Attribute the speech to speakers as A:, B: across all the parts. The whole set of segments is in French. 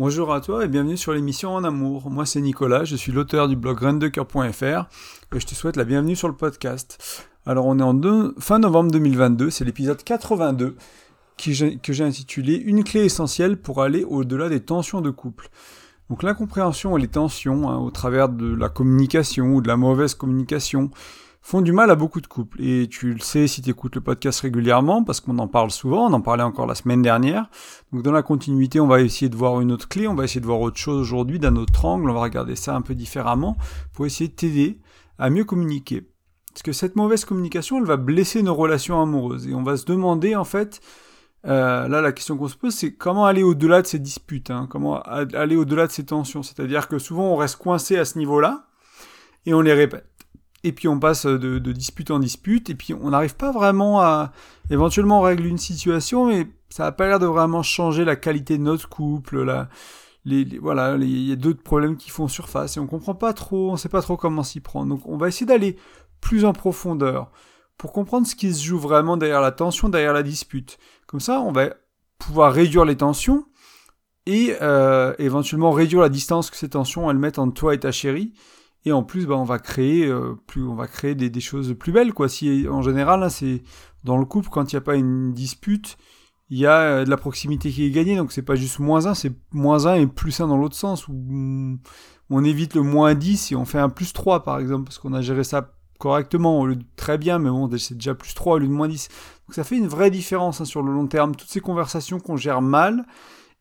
A: Bonjour à toi et bienvenue sur l'émission En Amour. Moi c'est Nicolas, je suis l'auteur du blog graindecoeur.fr et je te souhaite la bienvenue sur le podcast. Alors on est en fin novembre 2022, c'est l'épisode 82 que j'ai intitulé Une clé essentielle pour aller au-delà des tensions de couple. Donc l'incompréhension et les tensions hein, au travers de la communication ou de la mauvaise communication font du mal à beaucoup de couples. Et tu le sais si tu écoutes le podcast régulièrement, parce qu'on en parle souvent, on en parlait encore la semaine dernière. Donc dans la continuité, on va essayer de voir une autre clé, on va essayer de voir autre chose aujourd'hui d'un autre angle, on va regarder ça un peu différemment pour essayer de t'aider à mieux communiquer. Parce que cette mauvaise communication, elle va blesser nos relations amoureuses. Et on va se demander en fait, euh, là la question qu'on se pose, c'est comment aller au-delà de ces disputes, hein, comment aller au-delà de ces tensions. C'est-à-dire que souvent on reste coincé à ce niveau-là et on les répète et puis on passe de, dispute en dispute, et puis on n'arrive pas vraiment à éventuellement régler une situation, mais ça n'a pas l'air de vraiment changer la qualité de notre couple, la, les, voilà, il y a d'autres problèmes qui font surface, et on comprend pas trop, on sait pas trop comment s'y prendre. Donc on va essayer d'aller plus en profondeur, pour comprendre ce qui se joue vraiment derrière la tension, derrière la dispute. Comme ça, on va pouvoir réduire les tensions, et euh, éventuellement réduire la distance que ces tensions elles mettent entre toi et ta chérie, et en plus bah, on va créer euh, plus on va créer des, des, choses plus belles quoi. Si en général c'est dans le couple quand il n'y a pas une dispute il y a euh, de la proximité qui est gagnée. Donc c'est pas juste moins 1 c'est moins 1 et plus 1 dans l'autre sens où on évite le moins 10 et on fait un plus 3 par exemple parce qu'on a géré ça correctement très bien mais bon c'est déjà plus 3 au lieu de moins 10 donc ça fait une vraie différence hein, sur le long terme. Toutes ces conversations qu'on gère mal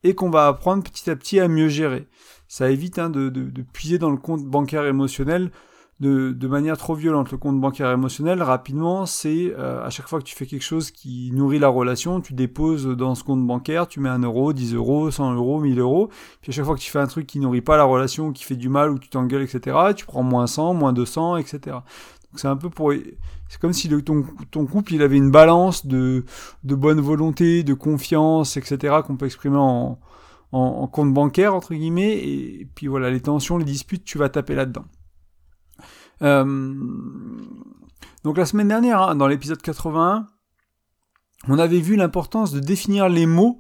A: et qu'on va apprendre petit à petit à mieux gérer ça évite hein, de, puiser dans le compte bancaire émotionnel de, de, manière trop violente. Le compte bancaire émotionnel, rapidement, c'est euh, à chaque fois que tu fais quelque chose qui nourrit la relation, tu déposes dans ce compte bancaire, tu mets 1 euro, 10 euros, 100 euros, 1000 euros. Puis à chaque fois que tu fais un truc qui nourrit pas la relation, qui fait du mal, ou tu t'engueules, etc., tu prends moins 100, moins 200, etc. C'est un peu pour... C'est comme si ton, ton couple, il avait une balance de, de bonne volonté, de confiance, etc., qu'on peut exprimer en, en, compte bancaire, entre guillemets, et, puis voilà, les tensions, les disputes, tu vas taper là-dedans. Euh, donc la semaine dernière, hein, dans l'épisode 81, on avait vu l'importance de définir les mots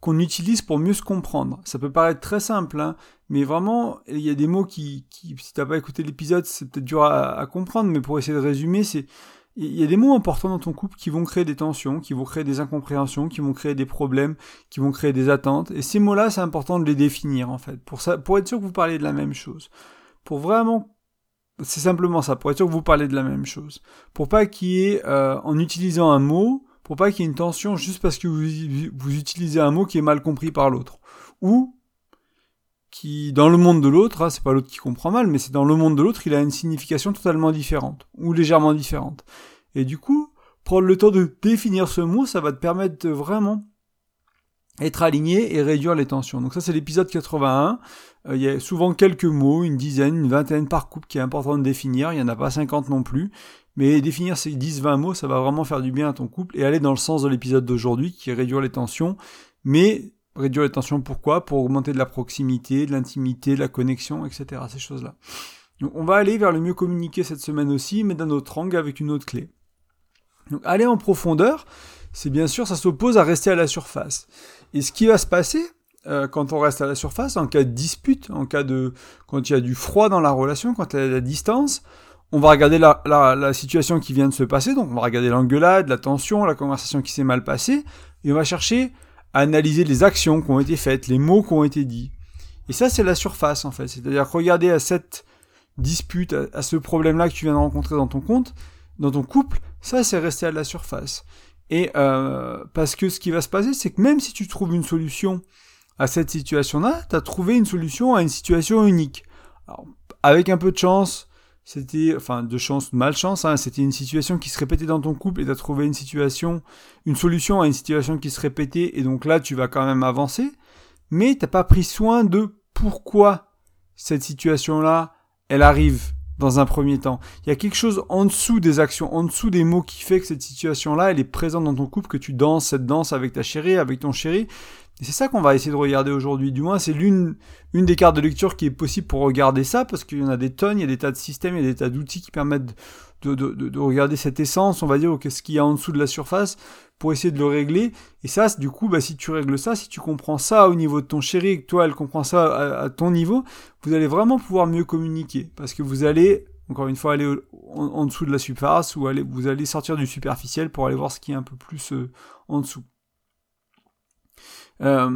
A: qu'on utilise pour mieux se comprendre. Ça peut paraître très simple, hein, mais vraiment, il y a des mots qui, qui si t'as pas écouté l'épisode, c'est peut-être dur à, comprendre, mais pour essayer de résumer, c'est il y a des mots importants dans ton couple qui vont créer des tensions, qui vont créer des incompréhensions, qui vont créer des problèmes, qui vont créer des attentes. Et ces mots-là, c'est important de les définir, en fait. Pour ça, pour être sûr que vous parlez de la même chose. Pour vraiment, c'est simplement ça, pour être sûr que vous parlez de la même chose. Pour pas qu'il y ait, euh, en utilisant un mot, pour pas qu'il y ait une tension juste parce que vous, vous utilisez un mot qui est mal compris par l'autre. Ou, qui, dans le monde de l'autre, hein, c'est pas l'autre qui comprend mal, mais c'est dans le monde de l'autre, il a une signification totalement différente, ou légèrement différente. Et du coup, prendre le temps de définir ce mot, ça va te permettre de vraiment être aligné et réduire les tensions. Donc ça, c'est l'épisode 81. Euh, il y a souvent quelques mots, une dizaine, une vingtaine par couple qui est important de définir. Il n'y en a pas 50 non plus. Mais définir ces 10-20 mots, ça va vraiment faire du bien à ton couple et aller dans le sens de l'épisode d'aujourd'hui, qui est réduire les tensions, mais Réduire les tensions, pourquoi? Pour augmenter de la proximité, de l'intimité, de la connexion, etc. Ces choses-là. Donc on va aller vers le mieux communiquer cette semaine aussi, mais d'un autre angle avec une autre clé. Donc aller en profondeur, c'est bien sûr, ça s'oppose à rester à la surface. Et ce qui va se passer euh, quand on reste à la surface, en cas de dispute, en cas de quand il y a du froid dans la relation, quand il y a de la distance, on va regarder la, la, situation qui vient de se passer, donc on va regarder l'engueulade, la tension, la conversation qui s'est mal passée, et on va chercher analyser les actions qui ont été faites, les mots qui ont été dits. Et ça, c'est la surface, en fait. C'est-à-dire regarder à cette dispute, à, ce problème-là que tu viens de rencontrer dans ton compte, dans ton couple, ça, c'est rester à la surface. Et euh, parce que ce qui va se passer, c'est que même si tu trouves une solution à cette situation-là, tu as trouvé une solution à une situation unique. avec un peu de chance, c'était, enfin, de chance, malchance, hein, c'était une situation qui se répétait dans ton couple et tu as trouvé une situation, une solution à une situation qui se répétait et donc là, tu vas quand même avancer, mais t'as pas pris soin de pourquoi cette situation-là, elle arrive dans un premier temps. Il y a quelque chose en dessous des actions, en dessous des mots qui fait que cette situation-là, elle est présente dans ton couple, que tu danses cette danse avec ta chérie, avec ton chéri. Et c'est ça qu'on va essayer de regarder aujourd'hui. Du moins, c'est l'une une des cartes de lecture qui est possible pour regarder ça, parce qu'il y en a des tonnes, il y a des tas de systèmes, il y a des tas d'outils qui permettent de, de, de, regarder cette essence, on va dire, ou qu'est-ce qu'il y a en dessous de la surface, pour essayer de le régler. Et ça, du coup, bah, si tu règles ça, si tu comprends ça au niveau de ton chéri, et que toi, elle comprend ça à, ton niveau, vous allez vraiment pouvoir mieux communiquer. Parce que vous allez, encore une fois, aller en, dessous de la surface, ou aller, vous allez sortir du superficiel pour aller voir ce qui est un peu plus euh, en dessous. Euh,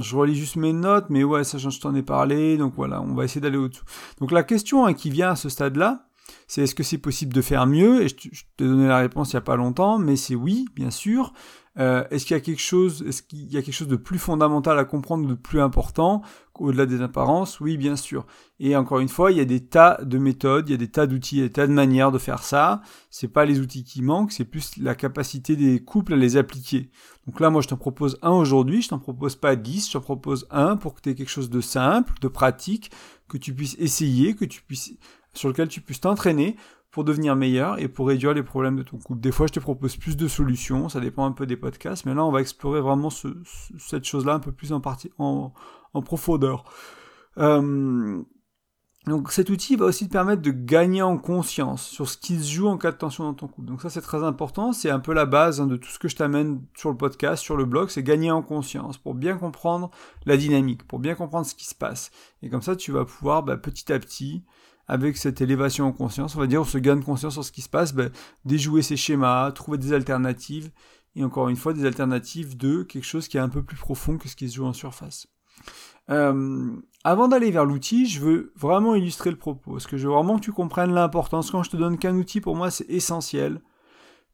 A: je relis juste mes notes, mais ouais, ça, je t'en ai parlé, donc voilà, on va essayer d'aller au-dessous. Donc la question hein, qui vient à ce stade-là, c'est est-ce que c'est possible de faire mieux? Et je, t'ai donné la réponse il n'y a pas longtemps, mais c'est oui, bien sûr. Euh, est-ce qu'il y a quelque chose, est-ce qu'il y a quelque chose de plus fondamental à comprendre, de plus important au-delà des apparences? Oui, bien sûr. Et encore une fois, il y a des tas de méthodes, il y a des tas d'outils, des tas de manières de faire ça. C'est pas les outils qui manquent, c'est plus la capacité des couples à les appliquer. Donc là, moi, je t'en propose un aujourd'hui, je t'en propose pas dix, je t'en propose un pour que tu aies quelque chose de simple, de pratique, que tu puisses essayer, que tu puisses, sur lequel tu puisses t'entraîner pour devenir meilleur et pour réduire les problèmes de ton couple. Des fois, je te propose plus de solutions, ça dépend un peu des podcasts, mais là, on va explorer vraiment cette chose-là un peu plus en, profondeur. Euh, donc cet outil va aussi te permettre de gagner en conscience sur ce qui se joue en cas de tension dans ton couple. Donc ça c'est très important, c'est un peu la base hein, de tout ce que je t'amène sur le podcast, sur le blog, c'est gagner en conscience pour bien comprendre la dynamique, pour bien comprendre ce qui se passe. Et comme ça tu vas pouvoir bah, petit à petit avec cette élévation en conscience, on va dire, on se gagne conscience sur ce qui se passe, ben, déjouer ces schémas, trouver des alternatives, et encore une fois, des alternatives de quelque chose qui est un peu plus profond que ce qui se joue en surface. Euh, avant d'aller vers l'outil, je veux vraiment illustrer le propos, parce que je veux vraiment que tu comprennes l'importance. Quand je te donne qu'un outil, pour moi, c'est essentiel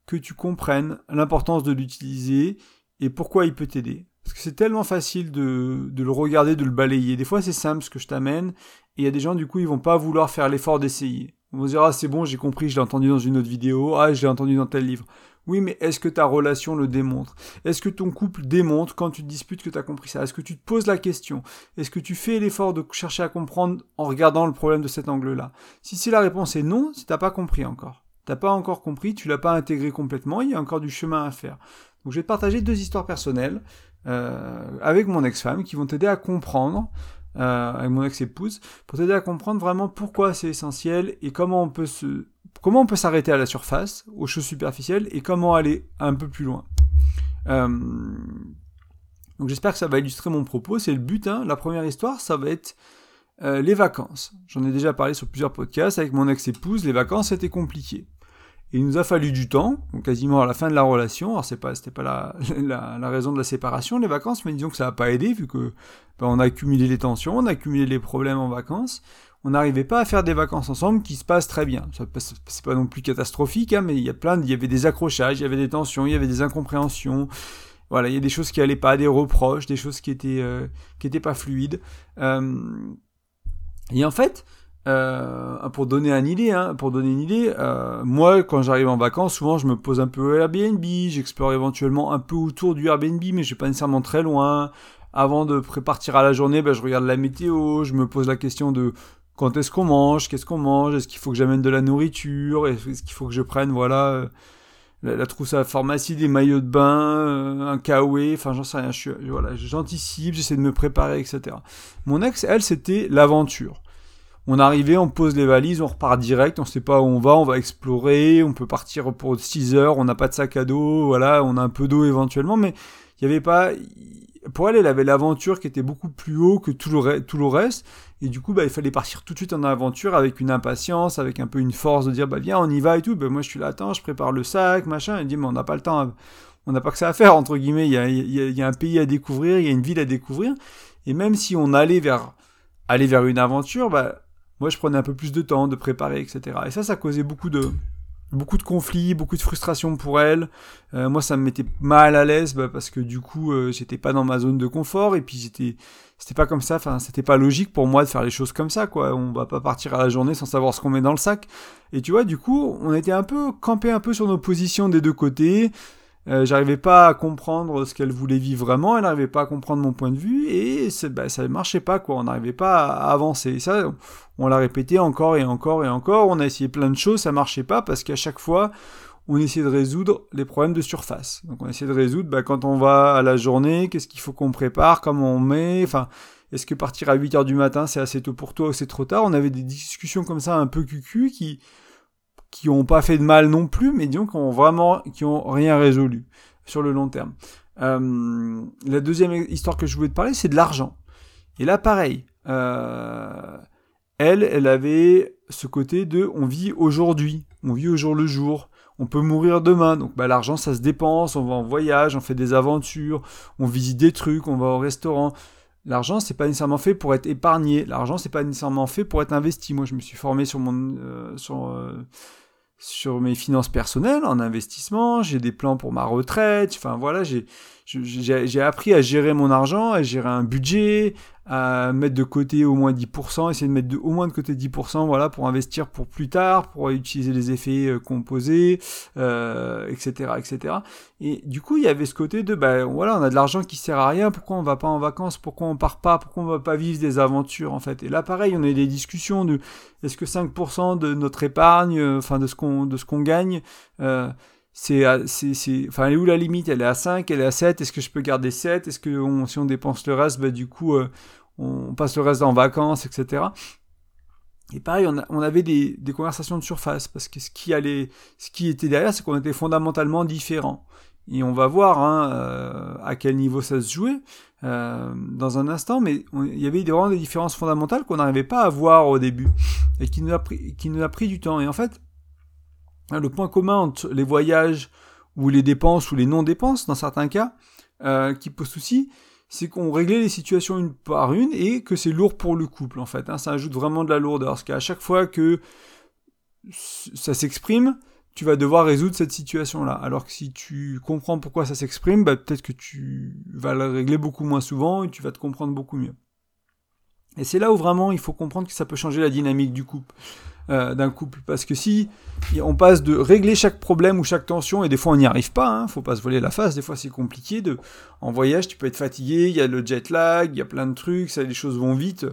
A: que tu comprennes l'importance de l'utiliser et pourquoi il peut t'aider. Parce que c'est tellement facile de, le regarder, de le balayer. Des fois, c'est simple ce que je t'amène, et il y a des gens, du coup, ils vont pas vouloir faire l'effort d'essayer. On va dire, ah, c'est bon, j'ai compris, je l'ai entendu dans une autre vidéo, ah, je l'ai entendu dans tel livre. Oui, mais est-ce que ta relation le démontre? Est-ce que ton couple démontre quand tu te disputes que tu as compris ça? Est-ce que tu te poses la question? Est-ce que tu fais l'effort de chercher à comprendre en regardant le problème de cet angle-là? Si c'est la réponse est non, si t'as pas compris encore. T'as pas encore compris, tu l'as pas intégré complètement, il y a encore du chemin à faire. Donc je vais te partager deux histoires personnelles avec mon ex-femme qui vont t'aider à comprendre, euh, avec mon ex-épouse, pour t'aider à comprendre vraiment pourquoi c'est essentiel et comment on peut se, comment on peut s'arrêter à la surface, aux choses superficielles, et comment aller un peu plus loin. Euh, donc j'espère que ça va illustrer mon propos, c'est le but. Hein. La première histoire, ça va être les vacances. J'en ai déjà parlé sur plusieurs podcasts avec mon ex-épouse, les vacances c'était compliqué il nous a fallu du temps, quasiment à la fin de la relation. Alors c'est pas, c'était pas la, raison de la séparation, les vacances, mais disons que ça n'a pas aidé vu que ben, on a accumulé les tensions, on a accumulé les problèmes en vacances. On n'arrivait pas à faire des vacances ensemble qui se passent très bien. C'est pas non plus catastrophique, hein, mais il y a plein, il y avait des accrochages, il y avait des tensions, il y avait des incompréhensions. Voilà, il y a des choses qui allaient pas, des reproches, des choses qui étaient euh, qui étaient pas fluides. Euh, et en fait, euh, pour donner une idée, hein, pour donner une idée, euh, moi quand j'arrive en vacances, souvent je me pose un peu au Airbnb, j'explore éventuellement un peu autour du Airbnb, mais je vais pas nécessairement très loin. Avant de partir à la journée, ben, je regarde la météo, je me pose la question de quand est-ce qu'on mange, qu'est-ce qu'on mange, est-ce qu'il faut que j'amène de la nourriture, est-ce qu'il faut que je prenne, voilà, euh, la, trousse à pharmacie, des maillots de bain, un kawaii, enfin j'en sais rien, je voilà, j'anticipe, j'essaie de me préparer, etc. Mon ex, elle, c'était l'aventure. On arrivait, on pose les valises, on repart direct, on sait pas où on va, on va explorer, on peut partir pour 6 heures, on n'a pas de sac à dos, voilà, on a un peu d'eau éventuellement, mais il n'y avait pas... Pour elle, elle avait l'aventure qui était beaucoup plus haut que tout le, reste, et du coup, bah, il fallait partir tout de suite en aventure avec une impatience, avec un peu une force de dire, bah viens, on y va et tout, bah, moi je suis là, attends, je prépare le sac, machin, elle dit, mais on n'a pas le temps, on n'a pas que ça à faire, entre guillemets, il y a, y a un pays à découvrir, il y a une ville à découvrir, et même si on allait vers aller vers une aventure, bah, moi, je prenais un peu plus de temps de préparer, etc. Et ça, ça causait beaucoup de, beaucoup de conflits, beaucoup de frustration pour elle. Euh, moi, ça me mettait mal à l'aise bah, parce que du coup, euh, j'étais pas dans ma zone de confort et puis j'étais, c'était pas comme ça. Enfin, c'était pas logique pour moi de faire les choses comme ça, quoi. On va pas partir à la journée sans savoir ce qu'on met dans le sac. Et tu vois, du coup, on était un peu campé un peu sur nos positions des deux côtés. Euh, j'arrivais pas à comprendre ce qu'elle voulait vivre vraiment, elle n'arrivait pas à comprendre mon point de vue et bah, ça ne marchait pas quoi, on n'arrivait pas à avancer. Ça, on l'a répété encore et encore et encore, on a essayé plein de choses, ça marchait pas parce qu'à chaque fois, on essaie de résoudre les problèmes de surface. Donc on essaie de résoudre bah, quand on va à la journée, qu'est-ce qu'il faut qu'on prépare, comment on met, enfin, est-ce que partir à 8 heures du matin c'est assez tôt pour toi ou c'est trop tard? On avait des discussions comme ça un peu cucu qui qui ont pas fait de mal non plus, mais disons qui ont vraiment qui ont rien résolu sur le long terme. Euh, la deuxième histoire que je voulais te parler, c'est de l'argent. Et là, pareil. Euh, elle, elle avait ce côté de on vit aujourd'hui, on vit au jour le jour, on peut mourir demain, donc bah, l'argent ça se dépense, on va en voyage, on fait des aventures, on visite des trucs, on va au restaurant. L'argent c'est pas nécessairement fait pour être épargné, l'argent c'est pas nécessairement fait pour être investi. Moi je me suis formé sur mon euh, euh, sur mes finances personnelles en investissement, j'ai des plans pour ma retraite, enfin voilà, j'ai j'ai appris à gérer mon argent, à gérer un budget, à mettre de côté au moins 10%, essayer de mettre au moins de côté 10%, voilà, pour investir pour plus tard, pour utiliser les effets euh, composés, euh, etc., etc. Et du coup, il y avait ce côté de, ben voilà, on a de l'argent qui sert à rien, pourquoi on va pas en vacances, pourquoi on part pas, pourquoi on va pas vivre des aventures, en fait. Et là, pareil, on a des discussions de, est-ce que 5% de notre épargne, euh, enfin, de ce qu'on, de ce qu'on gagne, euh, c'est, enfin, elle est où la limite? Elle est à 5, elle est à 7, est-ce que je peux garder 7 Est-ce que si on dépense le reste, bah, du coup, euh, on passe le reste en vacances, etc. Et pareil, on, avait des, des, conversations de surface, parce que ce qui, allait, ce qui était derrière, c'est qu'on était fondamentalement différents. Et on va voir hein, euh, à quel niveau ça se jouait euh, dans un instant, mais il y avait vraiment des différences fondamentales qu'on n'arrivait pas à voir au début, et qui nous, a pris, qui nous a pris du temps. Et en fait, le point commun entre les voyages ou les dépenses ou les non-dépenses, dans certains cas, euh, qui pose souci, c'est qu'on réglait les situations une par une et que c'est lourd pour le couple, en fait. Hein. ça ajoute vraiment de la lourdeur. Parce qu'à chaque fois que ça s'exprime, tu vas devoir résoudre cette situation-là. Alors que si tu comprends pourquoi ça s'exprime, bah, peut-être que tu vas le régler beaucoup moins souvent et tu vas te comprendre beaucoup mieux. Et c'est là où vraiment il faut comprendre que ça peut changer la dynamique du couple. Euh, d'un couple. Parce que si on passe de régler chaque problème ou chaque tension, et des fois on n'y arrive pas, hein, faut pas se voler la face, des fois c'est compliqué. De, en voyage, tu peux être fatigué, il y a le jet lag, il y a plein de trucs, ça, les choses vont vite.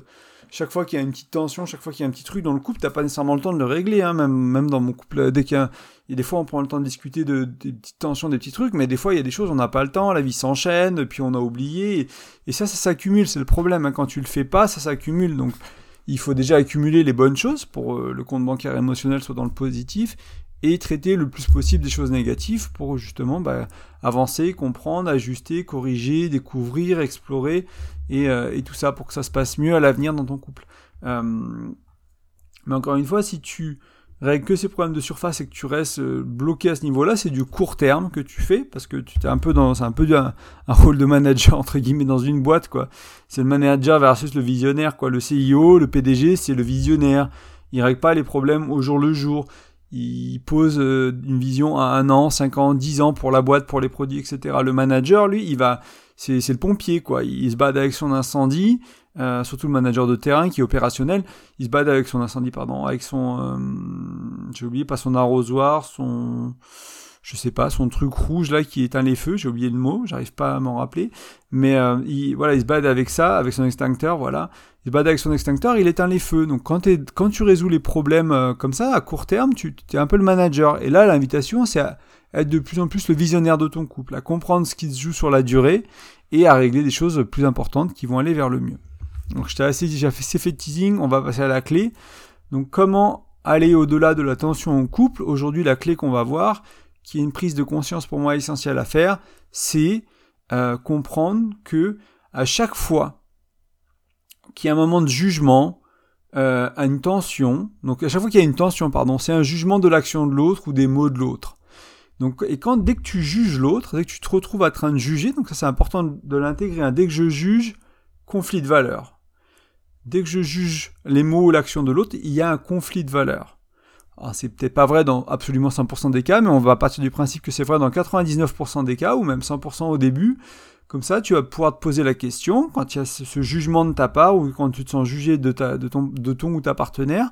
A: Chaque fois qu'il y a une petite tension, chaque fois qu'il y a un petit truc dans le couple, t'as pas nécessairement le temps de le régler, hein, même, même dans mon couple. Dès qu'il y a, des fois on prend le temps de discuter de, des petites tensions, des petits trucs, mais des fois il y a des choses on n'a pas le temps, la vie s'enchaîne, puis on a oublié, et, ça, ça s'accumule, c'est le problème. Hein, quand tu le fais pas, ça s'accumule. Donc il faut déjà accumuler les bonnes choses pour euh, le compte bancaire émotionnel soit dans le positif et traiter le plus possible des choses négatives pour justement bah, avancer, comprendre, ajuster, corriger, découvrir, explorer et, euh, et, tout ça pour que ça se passe mieux à l'avenir dans ton couple. Euh, mais encore une fois, si tu règle que ces problèmes de surface et que tu restes euh, bloqué à ce niveau-là, c'est du court terme que tu fais parce que tu es un peu dans, un peu un, un, rôle de manager entre guillemets dans une boîte quoi. C'est le manager versus le visionnaire quoi. Le CIO, le PDG, c'est le visionnaire. Il règle pas les problèmes au jour le jour. Il pose euh, une vision à un an, cinq ans, dix ans pour la boîte, pour les produits, etc. Le manager, lui, il va, c'est le pompier quoi. Il se bat avec son incendie. Euh, surtout le manager de terrain qui est opérationnel, il se bat avec son incendie, pardon, avec son, euh, j'ai oublié pas son arrosoir, son, je sais pas, son truc rouge là qui éteint les feux, j'ai oublié le mot, j'arrive pas à m'en rappeler, mais euh, il, voilà, il se bat avec ça, avec son extincteur, voilà, il se bat avec son extincteur, il éteint les feux. Donc quand, quand tu résous les problèmes euh, comme ça à court terme, tu es un peu le manager. Et là, l'invitation, c'est à être de plus en plus le visionnaire de ton couple, à comprendre ce qui se joue sur la durée et à régler des choses plus importantes qui vont aller vers le mieux. Donc je t'ai assez déjà fait ces faits teasing, on va passer à la clé. Donc comment aller au-delà de la tension en couple? Aujourd'hui, la clé qu'on va voir, qui est une prise de conscience pour moi essentielle à faire, c'est euh, comprendre que à chaque fois qu'il y a un moment de jugement, euh, à une tension, donc à chaque fois qu'il y a une tension, pardon, c'est un jugement de l'action de l'autre ou des mots de l'autre. Donc, et quand dès que tu juges l'autre, dès que tu te retrouves en train de juger, donc ça c'est important de l'intégrer. Hein, dès que je juge, conflit de valeurs dès que je juge les mots ou l'action de l'autre, il y a un conflit de valeurs. c'est peut-être pas vrai dans absolument 100% des cas, mais on va partir du principe que c'est vrai dans 99% des cas, ou même 100% au début. Comme ça, tu vas pouvoir te poser la question, quand il y a ce jugement de ta part, ou quand tu te sens jugé de ton ou ta partenaire,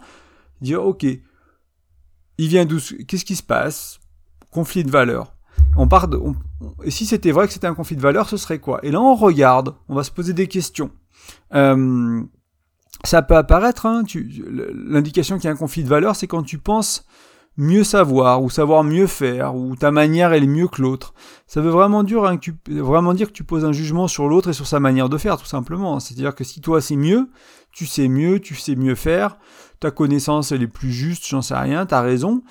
A: dire, ok, il vient d'où, qu'est-ce qui se passe? Conflit de valeurs. On part de, et si c'était vrai que c'était un conflit de valeurs, ce serait quoi? Et là, on regarde, on va se poser des questions. Euh, ça peut apparaître, hein, l'indication qu'il y a un conflit de valeurs, c'est quand tu penses mieux savoir ou savoir mieux faire ou ta manière elle est mieux que l'autre. Ça veut vraiment dire, hein, que tu, vraiment dire que tu poses un jugement sur l'autre et sur sa manière de faire tout simplement. C'est-à-dire que si toi c'est mieux, tu sais mieux, tu sais mieux faire, ta connaissance elle est plus juste, j'en sais rien, t'as raison,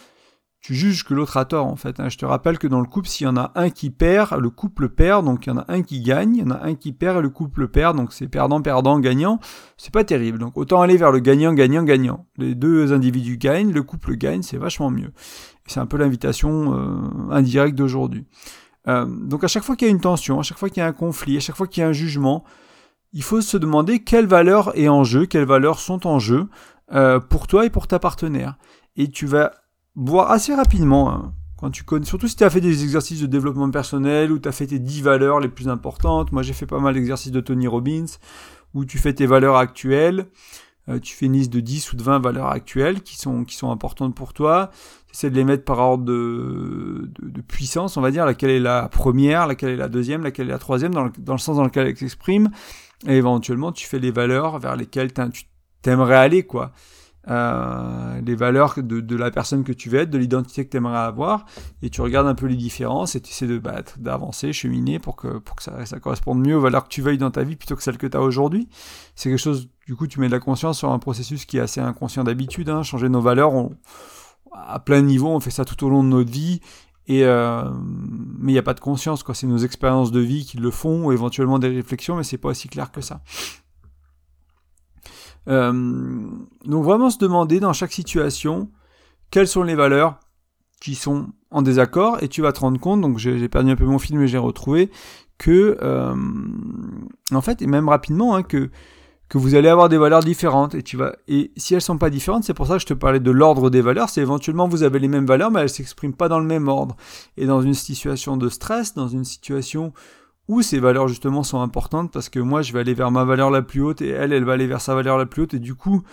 A: tu juges que l'autre a tort en fait. Hein. Je te rappelle que dans le couple, s'il y en a un qui perd, le couple perd, donc il y en a un qui gagne, il y en a un qui perd et le couple perd, donc c'est perdant, perdant, gagnant. C'est pas terrible. Donc autant aller vers le gagnant, gagnant, gagnant. Les deux individus gagnent, le couple gagne, c'est vachement mieux. C'est un peu l'invitation euh, indirecte d'aujourd'hui. Euh, donc à chaque fois qu'il y a une tension, à chaque fois qu'il y a un conflit, à chaque fois qu'il y a un jugement, il faut se demander quelle valeur est en jeu, quelles valeurs sont en jeu euh, pour toi et pour ta partenaire. Et tu vas voir assez rapidement, hein, quand tu connais, surtout si tu as fait des exercices de développement personnel ou tu as fait tes 10 valeurs les plus importantes. Moi, j'ai fait pas mal d'exercices de Tony Robbins où tu fais tes valeurs actuelles. Euh, tu fais une liste de 10 ou de 20 valeurs actuelles qui sont, qui sont importantes pour toi. Tu essaies de les mettre par ordre de, de, puissance, on va dire, laquelle est la première, laquelle est la deuxième, laquelle est la troisième, dans le, dans le sens dans lequel elle s'exprime. Et éventuellement, tu fais les valeurs vers lesquelles tu t'aimerais aller, quoi euh, les valeurs de, de, la personne que tu veux être, de l'identité que tu aimerais avoir, et tu regardes un peu les différences et tu essaies de battre, d'avancer, cheminer pour que, pour que ça, corresponde mieux aux valeurs que tu veuilles dans ta vie plutôt que celles que tu as aujourd'hui. C'est quelque chose, du coup, tu mets de la conscience sur un processus qui est assez inconscient d'habitude. Hein. Changer nos valeurs, à plein niveau, on fait ça tout au long de notre vie. Et euh, mais il n'y a pas de conscience, quoi. C'est nos expériences de vie qui le font, ou éventuellement des réflexions, mais c'est pas aussi clair que ça. Euh, donc vraiment se demander dans chaque situation quelles sont les valeurs qui sont en désaccord et tu vas te rendre compte, donc j'ai perdu un peu mon film mais j'ai retrouvé, que euh, en fait, et même rapidement, hein, que, que vous allez avoir des valeurs différentes et tu vas et si elles sont pas différentes, c'est pour ça que je te parlais de l'ordre des valeurs, c'est éventuellement vous avez les mêmes valeurs mais elles s'expriment pas dans le même ordre. Et dans une situation de stress, dans une situation où ces valeurs justement sont importantes parce que moi je vais aller vers ma valeur la plus haute et elle, elle va aller vers sa valeur la plus haute et du coup,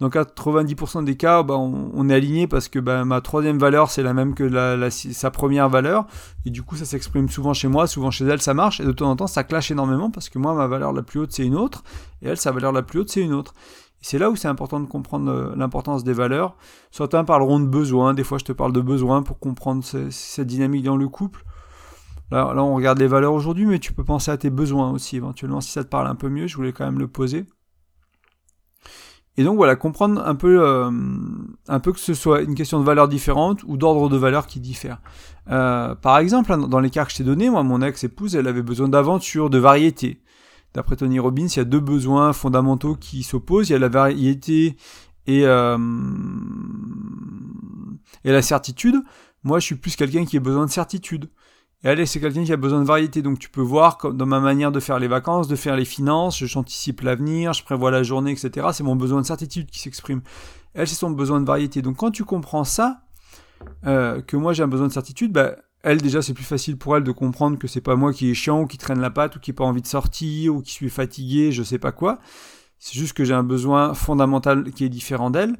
A: dans 90% des cas, bah, on, est aligné parce que bah, ma troisième valeur c'est la même que la, sa première valeur et du coup ça s'exprime souvent chez moi, souvent chez elle ça marche et de temps en temps ça clash énormément parce que moi ma valeur la plus haute c'est une autre et elle sa valeur la plus haute c'est une autre. C'est là où c'est important de comprendre euh, l'importance des valeurs. Certains parleront de besoins, des fois je te parle de besoins pour comprendre cette dynamique dans le couple. Là, on regarde les valeurs aujourd'hui, mais tu peux penser à tes besoins aussi, éventuellement, si ça te parle un peu mieux, je voulais quand même le poser. Et donc voilà, comprendre un peu, euh, un peu que ce soit une question de valeurs différentes ou d'ordre de valeurs qui diffèrent. Euh, par exemple, hein, dans les cas que je t'ai donnés, moi, mon ex-épouse, elle avait besoin d'aventure, de variété. D'après Tony Robbins, il y a deux besoins fondamentaux qui s'opposent. Il y a la variété et, euh, et la certitude. Moi, je suis plus quelqu'un qui a besoin de certitude. Et elle, c'est quelqu'un qui a besoin de variété. Donc tu peux voir dans ma manière de faire les vacances, de faire les finances, j'anticipe l'avenir, je prévois la journée, etc. C'est mon besoin de certitude qui s'exprime. Elle, c'est son besoin de variété. Donc quand tu comprends ça, euh, que moi j'ai un besoin de certitude, bah, elle déjà c'est plus facile pour elle de comprendre que c'est pas moi qui est chiant ou qui traîne la patte ou qui n'a pas envie de sortir ou qui suis fatigué, je sais pas quoi. C'est juste que j'ai un besoin fondamental qui est différent d'elle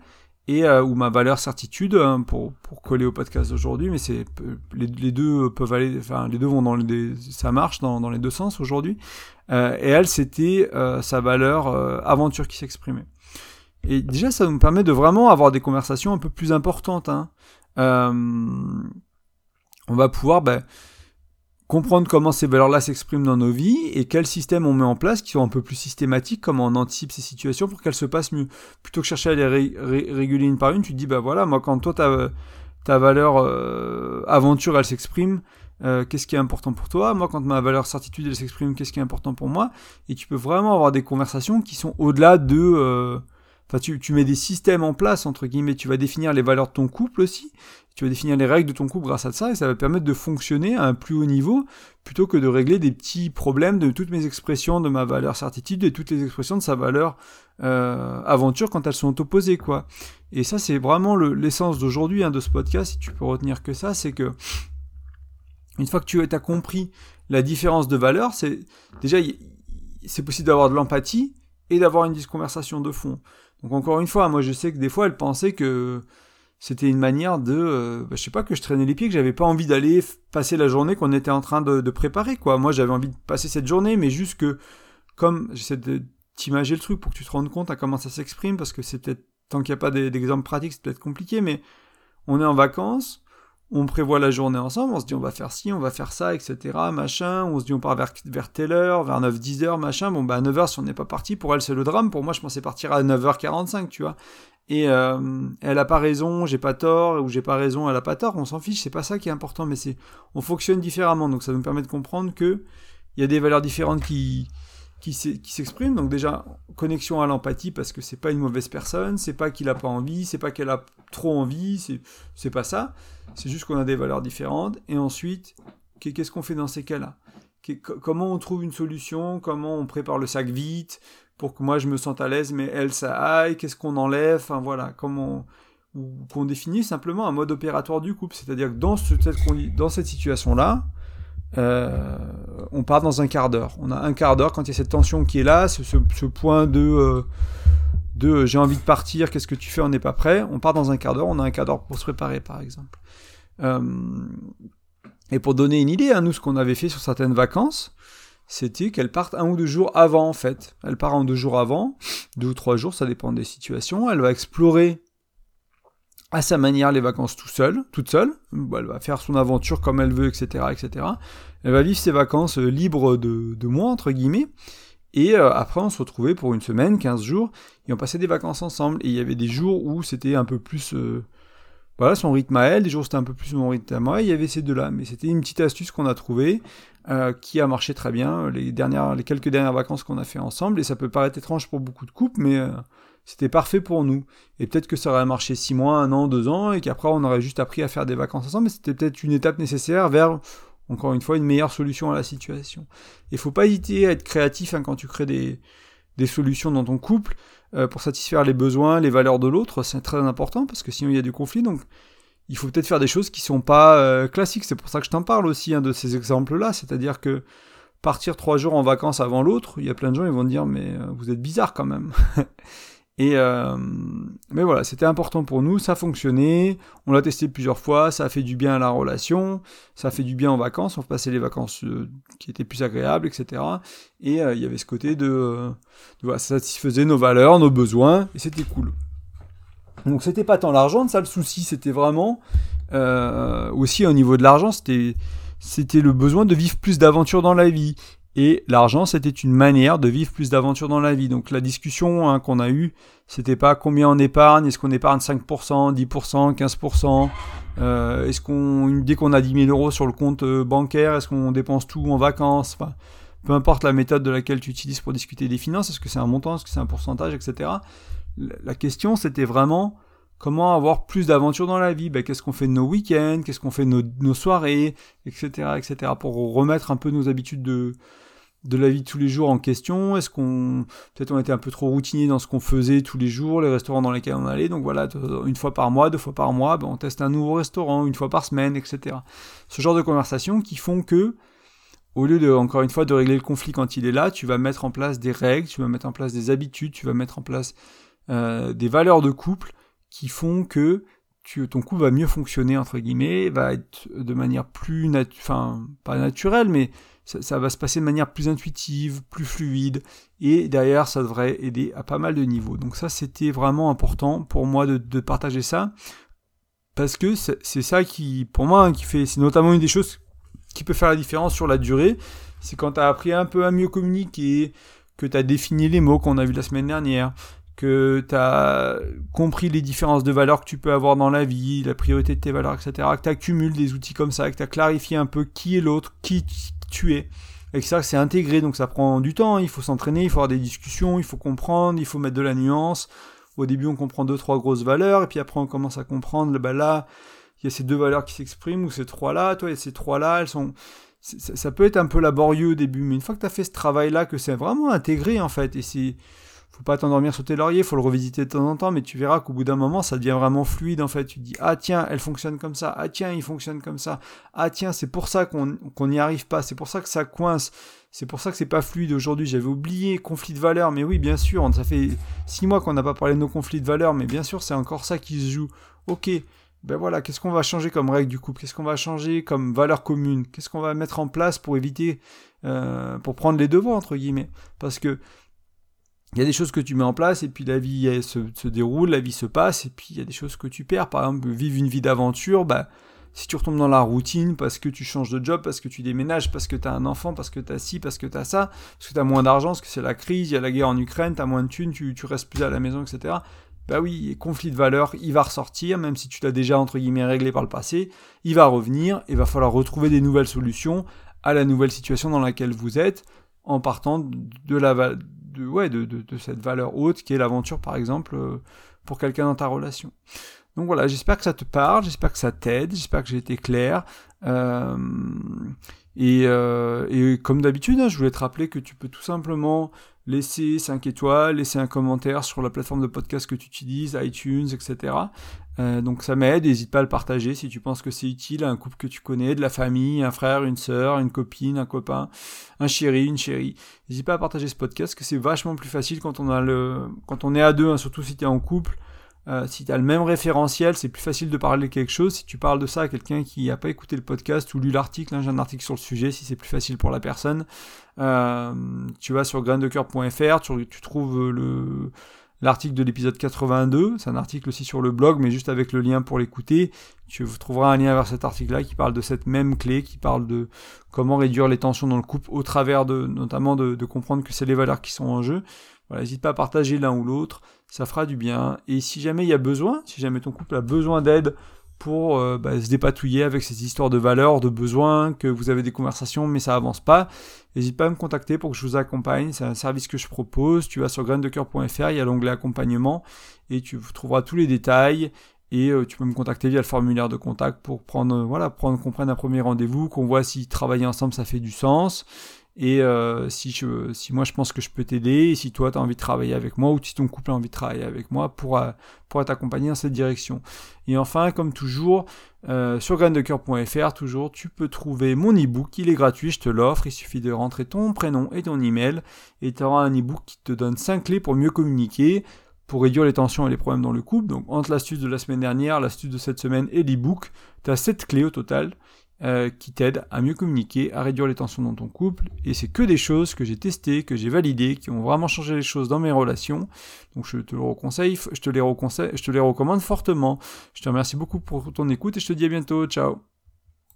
A: et euh, ou ma valeur certitude hein, pour, pour coller au podcast d'aujourd'hui mais c'est les, les, deux peuvent aller enfin les deux vont dans les ça marche dans, dans les deux sens aujourd'hui euh, et elle c'était euh, sa valeur euh, aventure qui s'exprimait et déjà ça nous permet de vraiment avoir des conversations un peu plus importantes hein. Euh, on va pouvoir ben, comprendre comment ces valeurs-là s'expriment dans nos vies et quels systèmes on met en place qui sont un peu plus systématiques, comment on anticipe ces situations pour qu'elles se passent mieux. Plutôt que chercher à les réguler une par une, tu te dis, bah voilà, moi quand toi ta, ta valeur euh, aventure, elle s'exprime, euh, qu'est-ce qui est important pour toi? Moi quand ma valeur certitude, elle s'exprime, qu'est-ce qui est important pour moi? Et tu peux vraiment avoir des conversations qui sont au-delà de... Euh, enfin, tu, mets des systèmes en place, entre guillemets, tu vas définir les valeurs de ton couple aussi, tu vas définir les règles de ton couple grâce à ça et ça va permettre de fonctionner à un plus haut niveau plutôt que de régler des petits problèmes de toutes mes expressions de ma valeur certitude et toutes les expressions de sa valeur euh, aventure quand elles sont opposées quoi. Et ça c'est vraiment l'essence d'aujourd'hui hein, de ce podcast si tu peux retenir que ça c'est que une fois que tu as compris la différence de valeur c'est déjà c'est possible d'avoir de l'empathie et d'avoir une conversation de fond. Donc encore une fois moi je sais que des fois elle pensait que c'était une manière de, euh, bah, je sais pas, que je traînais les pieds, que j'avais pas envie d'aller passer la journée qu'on était en train de, préparer, quoi. Moi, j'avais envie de passer cette journée, mais juste que, comme j'essaie de t'imager le truc pour que tu te rendes compte à comment ça s'exprime, parce que c'est peut-être, tant qu'il n'y a pas d'exemple pratique, c'est peut-être compliqué, mais on est en vacances, on prévoit la journée ensemble, on se dit on va faire ci, on va faire ça, etc. Machin, on se dit on part vers, telle heure, vers 9-10 heures, machin. Bon, bah à 9h, si on n'est pas parti, pour elle, c'est le drame. Pour moi, je pensais partir à 9h45, tu vois. Et euh, elle a pas raison, j'ai pas tort, ou j'ai pas raison, elle a pas tort, on s'en fiche, c'est pas ça qui est important, mais c'est on fonctionne différemment, donc ça nous permet de comprendre que il y a des valeurs différentes qui, qui s'expriment. Donc déjà, connexion à l'empathie, parce que c'est pas une mauvaise personne, c'est pas qu'il a pas envie, c'est pas qu'elle a trop envie, c'est pas ça. C'est juste qu'on a des valeurs différentes. Et ensuite, qu'est-ce qu'on fait dans ces cas-là? Comment on trouve une solution? Comment on prépare le sac vite pour que moi je me sente à l'aise, mais elle ça aille? Qu'est-ce qu'on enlève? Enfin voilà, comment ou qu'on définit simplement un mode opératoire du couple. C'est-à-dire que dans, ce, dans cette situation-là, euh, on part dans un quart d'heure. On a un quart d'heure quand il y a cette tension qui est là, ce, ce, point de, euh, de euh, j'ai envie de partir, qu'est-ce que tu fais, on n'est pas prêt. On part dans un quart d'heure, on a un quart d'heure pour se préparer par exemple. et pour donner une idée, hein, nous ce qu'on avait fait sur certaines vacances, c'était qu'elle parte un ou deux jours avant en fait. Elle part en deux jours avant, deux ou trois jours, ça dépend des situations. Elle va explorer à sa manière les vacances tout seul, toute seule. Elle va faire son aventure comme elle veut, etc., etc. Elle va vivre ses vacances euh, libres de, de moi, entre guillemets. Et euh, après, on se retrouvait pour une semaine, 15 jours, et on passait des vacances ensemble. Et il y avait des jours où c'était un peu plus... Euh, voilà, son rythme à elle, des jours c'était un peu plus mon rythme à moi, il y avait ces deux-là. Mais c'était une petite astuce qu'on a trouvée, qui a marché très bien les, dernières, les quelques dernières vacances qu'on a fait ensemble. Et ça peut paraître étrange pour beaucoup de couples, mais c'était parfait pour nous. Et peut-être que ça aurait marché six mois, un an, deux ans, et qu'après on aurait juste appris à faire des vacances ensemble, mais c'était peut-être une étape nécessaire vers, encore une fois, une meilleure solution à la situation. Il faut pas hésiter à être créatif hein, quand tu crées des, des solutions dans ton couple euh, pour satisfaire les besoins, les valeurs de l'autre, c'est très important parce que sinon il y a du conflit. Donc il faut peut-être faire des choses qui sont pas euh, classiques. C'est pour ça que je t'en parle aussi hein, de ces exemples-là. C'est-à-dire que partir trois jours en vacances avant l'autre, il y a plein de gens qui vont te dire mais euh, vous êtes bizarre quand même. Et euh, mais voilà, c'était important pour nous, ça fonctionnait, on l'a testé plusieurs fois, ça a fait du bien à la relation, ça a fait du bien en vacances, on passait les vacances euh, qui étaient plus agréables, etc. Et euh, il y avait ce côté de, voilà, ça satisfaisait nos valeurs, nos besoins, et c'était cool. Donc c'était pas tant l'argent, ça le souci, c'était vraiment aussi au niveau de l'argent, c'était c'était le besoin de vivre plus d'aventures dans la vie. Et l'argent, c'était une manière de vivre plus d'aventures dans la vie. Donc la discussion hein, qu'on a eue, c'était pas combien on épargne, est-ce qu'on épargne 5%, 10%, 15%, euh, est-ce qu'on, dès qu'on a 10 000 euros sur le compte euh, bancaire, est-ce qu'on dépense tout en vacances Peu importe la méthode de laquelle tu utilises pour discuter des finances, est-ce que c'est un montant, est-ce que c'est un pourcentage, etc. La question, c'était vraiment comment avoir plus d'aventures dans la vie ben, Qu'est-ce qu'on fait de nos week-ends Qu'est-ce qu'on fait de nos, nos soirées Etc. etc. pour remettre un peu nos habitudes de de la vie de tous les jours en question Est-ce qu'on peut-être on était un peu trop routinier dans ce qu'on faisait tous les jours, les restaurants dans lesquels on allait Donc voilà, une fois par mois, deux fois par mois, ben on teste un nouveau restaurant, une fois par semaine, etc. Ce genre de conversations qui font que au lieu de, encore une fois, de régler le conflit quand il est là, tu vas mettre en place des règles, tu vas mettre en place des habitudes, tu vas mettre en place euh, des valeurs de couple qui font que tu, ton couple va mieux fonctionner, entre guillemets, va être de manière plus, enfin, pas naturelle, mais ça, va se passer de manière plus intuitive, plus fluide, et derrière, ça devrait aider à pas mal de niveaux. Donc ça, c'était vraiment important pour moi de, partager ça, parce que c'est ça qui, pour moi, hein, qui fait, c'est notamment une des choses qui peut faire la différence sur la durée, c'est quand tu as appris un peu à mieux communiquer, que tu as défini les mots qu'on a vu la semaine dernière, que tu as compris les différences de valeurs que tu peux avoir dans la vie, la priorité de tes valeurs, etc., que tu accumules des outils comme ça, que tu as clarifié un peu qui est l'autre, qui, tuer. Et que ça, c'est intégré, donc ça prend du temps, il faut s'entraîner, il faut avoir des discussions, il faut comprendre, il faut mettre de la nuance. Au début, on comprend deux, trois grosses valeurs, et puis après, on commence à comprendre, bah là, il y a ces deux valeurs qui s'expriment, ou ces trois-là, toi, il y a ces trois-là, elles sont... Ça, peut être un peu laborieux au début, mais une fois que tu as fait ce travail-là, que c'est vraiment intégré, en fait, et c'est faut pas t'endormir sur tes lauriers, faut le revisiter de temps en temps, mais tu verras qu'au bout d'un moment, ça devient vraiment fluide en fait. Tu te dis ah tiens, elle fonctionne comme ça, ah tiens, il fonctionne comme ça, ah tiens, c'est pour ça qu'on n'y arrive pas, c'est pour ça que ça coince, c'est pour ça que c'est pas fluide aujourd'hui. J'avais oublié conflit de valeurs, mais oui, bien sûr, ça fait six mois qu'on n'a pas parlé de nos conflits de valeurs, mais bien sûr, c'est encore ça qui se joue. Ok, ben voilà, qu'est-ce qu'on va changer comme règle du couple? Qu'est-ce qu'on va changer comme valeur commune? Qu'est-ce qu'on va mettre en place pour éviter, euh, pour prendre les devants entre guillemets? Parce que il y a des choses que tu mets en place et puis la vie se, se, déroule, la vie se passe et puis il y a des choses que tu perds. Par exemple, vivre une vie d'aventure, bah, si tu retombes dans la routine parce que tu changes de job, parce que tu déménages, parce que tu as un enfant, parce que tu as ci, parce que tu as ça, parce que tu as moins d'argent, parce que c'est la crise, il y a la guerre en Ukraine, tu as moins de thunes, tu, restes plus à la maison, etc. Bah oui, conflit de valeurs, il va ressortir, même si tu l'as déjà entre guillemets réglé par le passé, il va revenir et va falloir retrouver des nouvelles solutions à la nouvelle situation dans laquelle vous êtes en partant de la de, ouais, de, de, cette valeur haute qui est l'aventure par exemple euh, pour quelqu'un dans ta relation. Donc voilà, j'espère que ça te parle, j'espère que ça t'aide, j'espère que j'ai été clair. Euh, et, euh, et, comme d'habitude, hein, je voulais te rappeler que tu peux tout simplement laisser 5 étoiles, laisser un commentaire sur la plateforme de podcast que tu utilises, iTunes, etc. Euh, donc ça m'aide, n'hésite pas à le partager si tu penses que c'est utile à un couple que tu connais, de la famille, un frère, une sœur, une copine, un copain, un chéri, une chérie. N'hésite pas à partager ce podcast, que c'est vachement plus facile quand on a le, quand on est à deux, hein, surtout si tu es en couple. Euh, si tu as le même référentiel, c'est plus facile de parler de quelque chose. Si tu parles de ça à quelqu'un qui n'a pas écouté le podcast ou lu l'article, hein, j'ai un article sur le sujet, si c'est plus facile pour la personne, euh, tu vas sur graindecoeur.fr, tu, tu trouves le l'article de l'épisode 82, c'est un article aussi sur le blog, mais juste avec le lien pour l'écouter, tu trouveras un lien vers cet article-là qui parle de cette même clé, qui parle de comment réduire les tensions dans le couple, au travers de, notamment de, comprendre que c'est les valeurs qui sont en jeu. Voilà, n'hésite pas à partager l'un ou l'autre, ça fera du bien. Et si jamais il y a besoin, si jamais ton couple a besoin d'aide pour euh, bah, se dépatouiller avec ces histoires de valeurs, de besoins, que vous avez des conversations mais ça avance pas, n'hésite pas à me contacter pour que je vous accompagne. C'est un service que je propose. Tu vas sur graindecoeur.fr, il y a l'onglet accompagnement et tu trouveras tous les détails. Et euh, tu peux me contacter via le formulaire de contact pour prendre, voilà, prendre, qu'on prenne un premier rendez-vous, qu'on voit si travailler ensemble ça fait du sens et euh, si, je, si moi je pense que je peux t'aider, si toi tu as envie de travailler avec moi, ou si ton couple a envie de travailler avec moi pour, euh, pour t'accompagner dans cette direction. Et enfin, comme toujours, euh, sur graindecoeur.fr, toujours, tu peux trouver mon e-book, il est gratuit, je te l'offre, il suffit de rentrer ton prénom et ton email, et tu auras un e-book qui te donne 5 clés pour mieux communiquer, pour réduire les tensions et les problèmes dans le couple. Donc entre l'astuce de la semaine dernière, l'astuce de cette semaine et l'e-book, tu as 7 clés au total. Euh, qui t'aident à mieux communiquer, à réduire les tensions dans ton couple. Et c'est que des choses que j'ai testées, que j'ai validées, qui ont vraiment changé les choses dans mes relations. Donc je te le reconseille, je te les, je te les recommande fortement. Je te remercie beaucoup pour ton écoute et je te dis à bientôt. Ciao